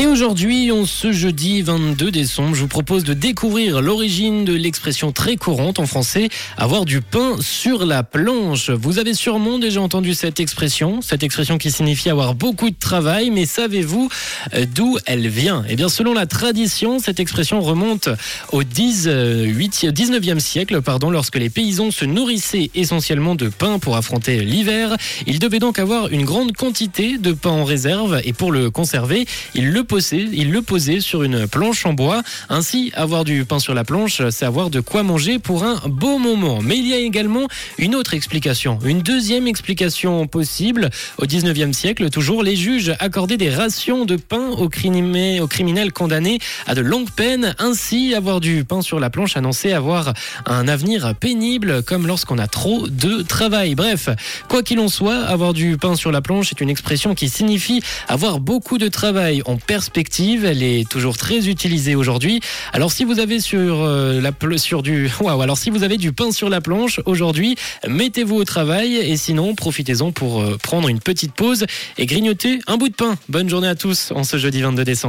Et aujourd'hui, on ce jeudi 22 décembre, je vous propose de découvrir l'origine de l'expression très courante en français, avoir du pain sur la planche. Vous avez sûrement déjà entendu cette expression, cette expression qui signifie avoir beaucoup de travail, mais savez-vous euh, d'où elle vient? Eh bien, selon la tradition, cette expression remonte au 18, 19e siècle, pardon, lorsque les paysans se nourrissaient essentiellement de pain pour affronter l'hiver. Ils devaient donc avoir une grande quantité de pain en réserve et pour le conserver, ils le posaient, ils le posaient sur une planche en bois. Ainsi, avoir du pain sur la planche, c'est avoir de quoi manger pour un beau moment. Mais il y a également une autre explication, une deuxième explication possible. Au 19e siècle, toujours, les juges accordaient des rations de pain aux, criminels condamnés à de longues peines. Ainsi, avoir du pain sur la planche annonçait avoir un avenir pénible, comme lorsqu'on a trop de travail. Bref, quoi qu'il en soit, avoir du pain sur la planche est une expression qui signifie avoir beaucoup de travail perspective. Elle est toujours très utilisée aujourd'hui. Alors si vous avez sur la du pain sur la planche aujourd'hui, mettez-vous au travail et sinon profitez-en pour euh, prendre une petite pause et grignoter un bout de pain. Bonne journée à tous en ce jeudi 22 décembre.